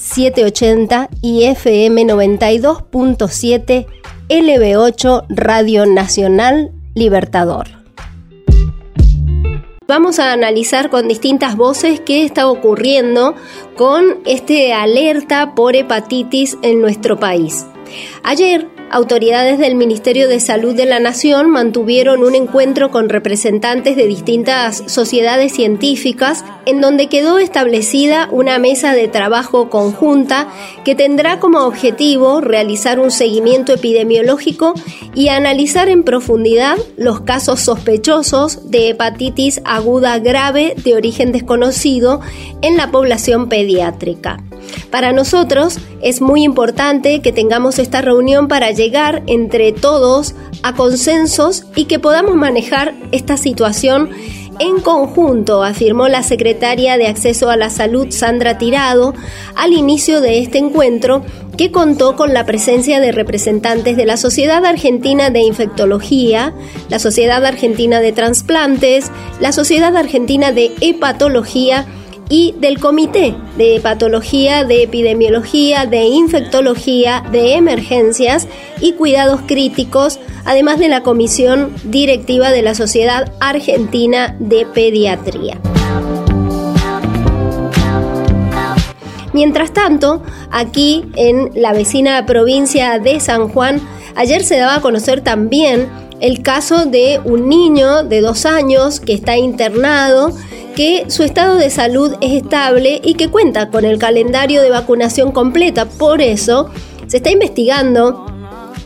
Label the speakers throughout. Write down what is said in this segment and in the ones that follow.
Speaker 1: 780 y FM 92.7 LB8 Radio Nacional Libertador. Vamos a analizar con distintas voces qué está ocurriendo con este alerta por hepatitis en nuestro país. Ayer autoridades del Ministerio de Salud de la Nación mantuvieron un encuentro con representantes de distintas sociedades científicas en donde quedó establecida una mesa de trabajo conjunta que tendrá como objetivo realizar un seguimiento epidemiológico y analizar en profundidad los casos sospechosos de hepatitis aguda grave de origen desconocido en la población pediátrica. Para nosotros es muy importante que tengamos esta reunión para llegar entre todos a consensos y que podamos manejar esta situación en conjunto, afirmó la secretaria de Acceso a la Salud, Sandra Tirado, al inicio de este encuentro que contó con la presencia de representantes de la Sociedad Argentina de Infectología, la Sociedad Argentina de Transplantes, la Sociedad Argentina de Hepatología, y del Comité de Patología, de Epidemiología, de Infectología, de Emergencias y Cuidados Críticos, además de la Comisión Directiva de la Sociedad Argentina de Pediatría. Mientras tanto, aquí en la vecina provincia de San Juan, ayer se daba a conocer también el caso de un niño de dos años que está internado que su estado de salud es estable y que cuenta con el calendario de vacunación completa. Por eso se está investigando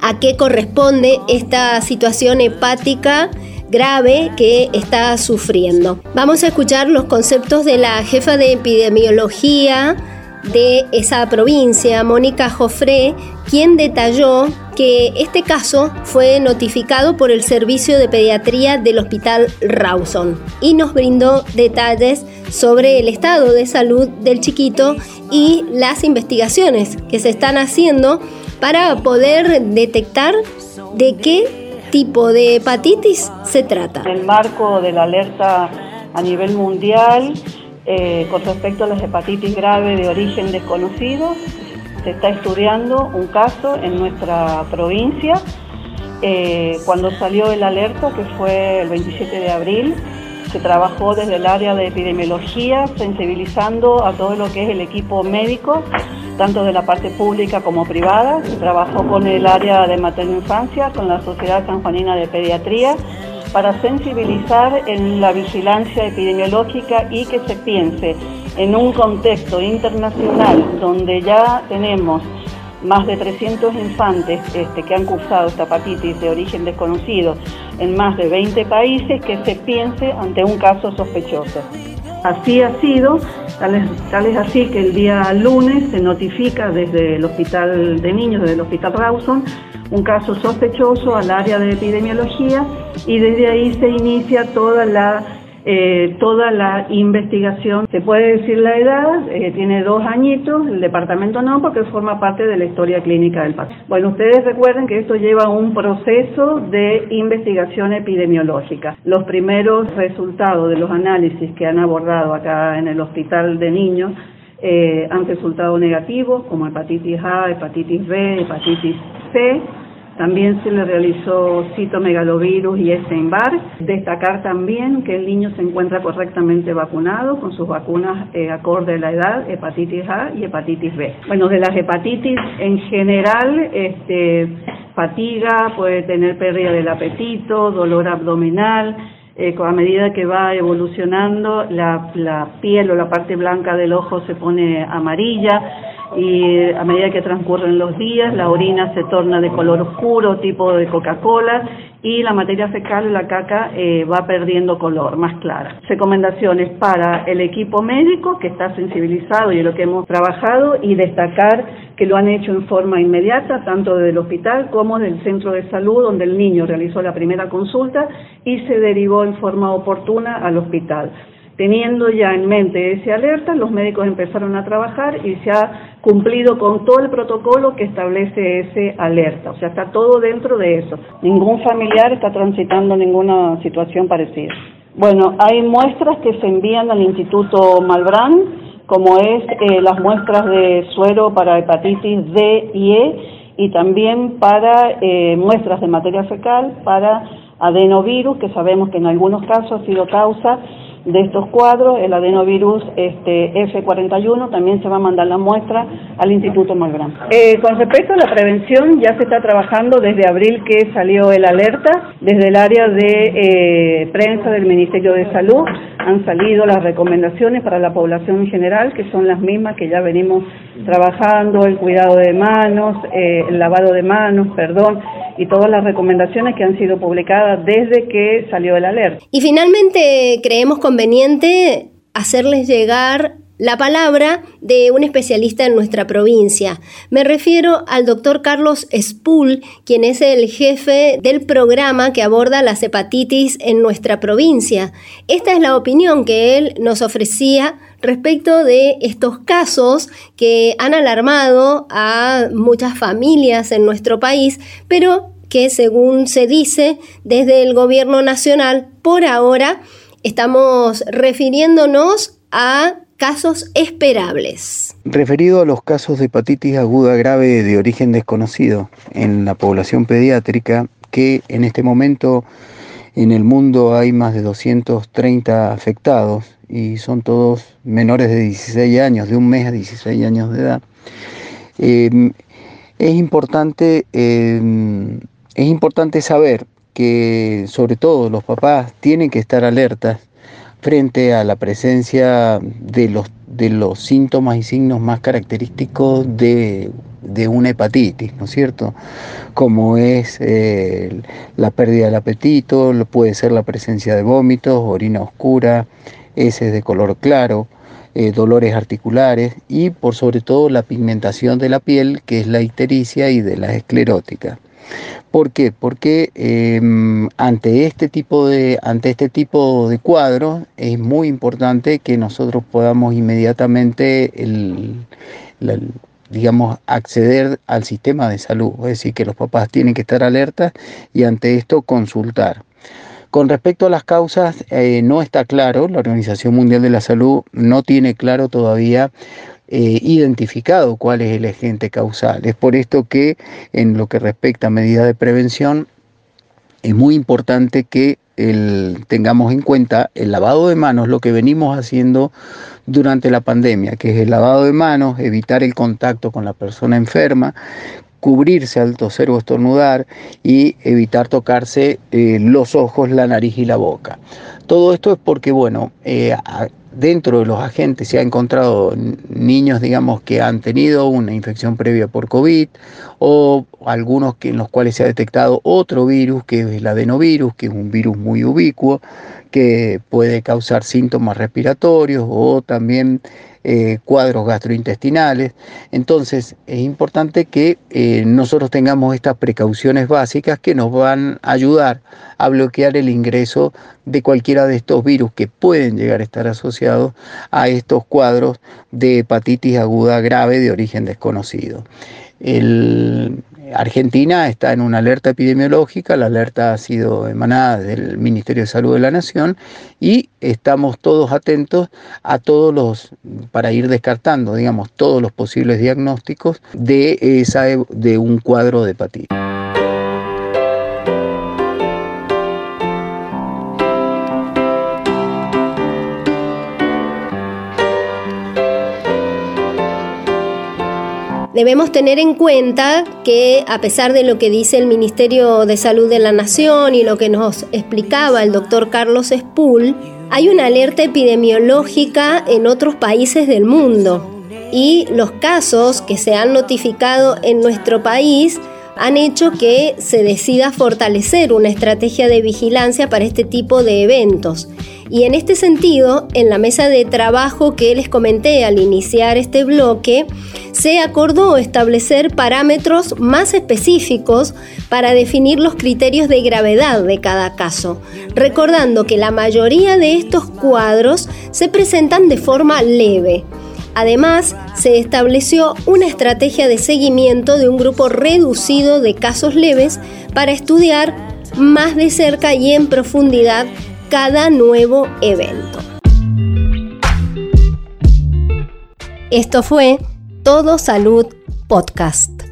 Speaker 1: a qué corresponde esta situación hepática grave que está sufriendo. Vamos a escuchar los conceptos de la jefa de epidemiología de esa provincia, Mónica Jofré, quien detalló que este caso fue notificado por el Servicio de Pediatría del Hospital Rawson y nos brindó detalles sobre el estado de salud del chiquito y las investigaciones que se están haciendo para poder detectar de qué tipo de hepatitis se trata.
Speaker 2: En el marco de la alerta a nivel mundial eh, con respecto a las hepatitis graves de origen desconocido, se está estudiando un caso en nuestra provincia. Eh, cuando salió el alerta, que fue el 27 de abril, se trabajó desde el área de epidemiología, sensibilizando a todo lo que es el equipo médico, tanto de la parte pública como privada. Se trabajó con el área de materno infancia, con la Sociedad Sanjuanina de Pediatría para sensibilizar en la vigilancia epidemiológica y que se piense en un contexto internacional donde ya tenemos más de 300 infantes este, que han cursado esta hepatitis de origen desconocido en más de 20 países, que se piense ante un caso sospechoso. Así ha sido, tal es, así que el día lunes se notifica desde el Hospital de Niños, desde el Hospital Rawson, un caso sospechoso al área de epidemiología y desde ahí se inicia toda la eh, toda la investigación. Se puede decir la edad, eh, tiene dos añitos, el departamento no, porque forma parte de la historia clínica del paciente. Bueno, ustedes recuerden que esto lleva un proceso de investigación epidemiológica. Los primeros resultados de los análisis que han abordado acá en el hospital de niños eh, han resultado negativos, como hepatitis A, hepatitis B, hepatitis También se le realizó citomegalovirus y Epstein-Barr. Destacar también que el niño se encuentra correctamente vacunado con sus vacunas eh, acorde a la edad, hepatitis A y hepatitis B. Bueno, de las hepatitis en general, este, fatiga, puede tener pérdida del apetito, dolor abdominal, eh, a medida que va evolucionando la, la, piel o la parte blanca del ojo se pone amarilla, y a medida que transcurren los días la orina se torna de color oscuro, tipo de Coca-Cola, y la materia fecal, la caca, eh, va perdiendo color, más clara. Recomendaciones para el equipo médico que está sensibilizado y lo que hemos trabajado y destacar que lo han hecho en forma inmediata, tanto del hospital como del centro de salud, donde el niño realizó la primera consulta y se derivó en forma oportuna al hospital. Teniendo ya en mente ese alerta, los médicos empezaron a trabajar y se ha cumplido con todo el protocolo que establece ese alerta. O sea, está todo dentro de eso. Ningún familiar está transitando ninguna situación parecida. Bueno, hay muestras que se envían al Instituto Malbrán, como es eh, las muestras de suero para hepatitis D y E y también para eh, muestras de materia fecal para adenovirus, que sabemos que en algunos casos ha sido causa de estos cuadros, el adenovirus este, F41, también se va a mandar la muestra al Instituto Malbrán. Eh, con respecto a la prevención, ya se está trabajando desde abril que salió el alerta, desde el área de eh, prensa del Ministerio de Salud han salido las recomendaciones para la población en general, que son las mismas que ya venimos trabajando, el cuidado de manos, eh, el lavado de manos, perdón, y todas las recomendaciones que han sido publicadas desde que salió el alerta.
Speaker 1: Y finalmente creemos conveniente hacerles llegar la palabra de un especialista en nuestra provincia. Me refiero al doctor Carlos Spool, quien es el jefe del programa que aborda las hepatitis en nuestra provincia. Esta es la opinión que él nos ofrecía respecto de estos casos que han alarmado a muchas familias en nuestro país, pero que según se dice desde el gobierno nacional, por ahora estamos refiriéndonos a casos esperables.
Speaker 3: Referido a los casos de hepatitis aguda grave de origen desconocido en la población pediátrica, que en este momento en el mundo hay más de 230 afectados y son todos menores de 16 años, de un mes a 16 años de edad. Eh, es importante, eh, es importante saber que sobre todo los papás tienen que estar alertas frente a la presencia de los, de los síntomas y signos más característicos de, una hepatitis, ¿no es cierto? Como es eh, la pérdida del apetito, puede ser la presencia de vómitos, orina oscura, heces de color claro, eh, dolores articulares y por sobre todo la pigmentación de la piel, que es la ictericia y de la esclerótica. ¿Por qué? Porque em, ante, este tipo de, ante este tipo de cuadros es muy importante que nosotros podamos inmediatamente digamos, acceder al sistema de salud. Es decir, que los papás tienen que estar alertas y ante esto consultar. Con respecto a las causas, eh, no está claro, la Organización Mundial de la Salud no tiene claro todavía eh, identificado cuál es el agente causal. Es por esto que en lo que respecta a medidas de prevención, es muy importante que tengamos en cuenta el lavado de manos, lo que venimos haciendo durante la pandemia, que es el lavado de manos, evitar el contacto con la persona enferma, cubrirse al toser o estornudar y evitar tocarse eh, los ojos, la nariz y la boca. Todo esto es porque, bueno, eh, dentro de los agentes se ha encontrado niños, digamos, que han tenido una infección previa por COVID o algunos que, en los cuales se ha detectado otro virus, que es el adenovirus, que es un virus muy ubicuo, que puede causar síntomas respiratorios o también eh, cuadros gastrointestinales. Entonces es importante que eh, nosotros tengamos estas precauciones básicas que nos van a ayudar a bloquear el ingreso de cualquiera de estos virus que pueden llegar a estar asociados a estos cuadros de hepatitis aguda grave de origen desconocido. El, Argentina está en una alerta epidemiológica, la alerta ha sido emanada del Ministerio de Salud de la Nación y estamos todos atentos a todos los, para ir descartando, digamos, todos los posibles diagnósticos de, esa, de un cuadro de hepatitis.
Speaker 1: Debemos tener en cuenta que a pesar de lo que dice el Ministerio de Salud de la Nación y lo que nos explicaba el doctor Carlos Spool, hay una alerta epidemiológica en otros países del mundo. y los casos que se han notificado en nuestro país han hecho que se decida fortalecer una estrategia de vigilancia para este tipo de eventos. Y en este sentido, en la mesa de trabajo que les comenté al iniciar este bloque, se acordó establecer parámetros más específicos para definir los criterios de gravedad de cada caso, recordando que la mayoría de estos cuadros se presentan de forma leve. Además, se estableció una estrategia de seguimiento de un grupo reducido de casos leves para estudiar más de cerca y en profundidad cada nuevo evento. Esto fue Todo Salud Podcast.